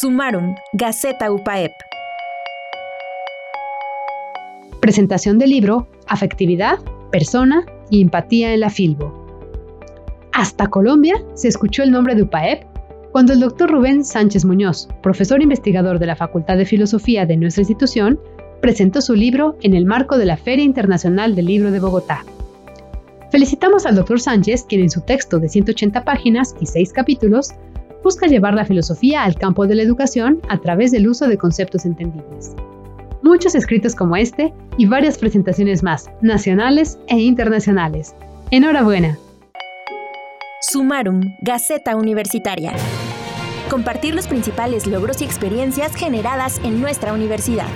Sumarum, Gaceta UPAEP. Presentación del libro Afectividad, Persona y Empatía en la Filbo. Hasta Colombia se escuchó el nombre de UPAEP cuando el doctor Rubén Sánchez Muñoz, profesor investigador de la Facultad de Filosofía de nuestra institución, presentó su libro en el marco de la Feria Internacional del Libro de Bogotá. Felicitamos al doctor Sánchez, quien en su texto de 180 páginas y 6 capítulos busca llevar la filosofía al campo de la educación a través del uso de conceptos entendibles. Muchos escritos como este y varias presentaciones más, nacionales e internacionales. Enhorabuena. Sumarum, Gaceta Universitaria. Compartir los principales logros y experiencias generadas en nuestra universidad.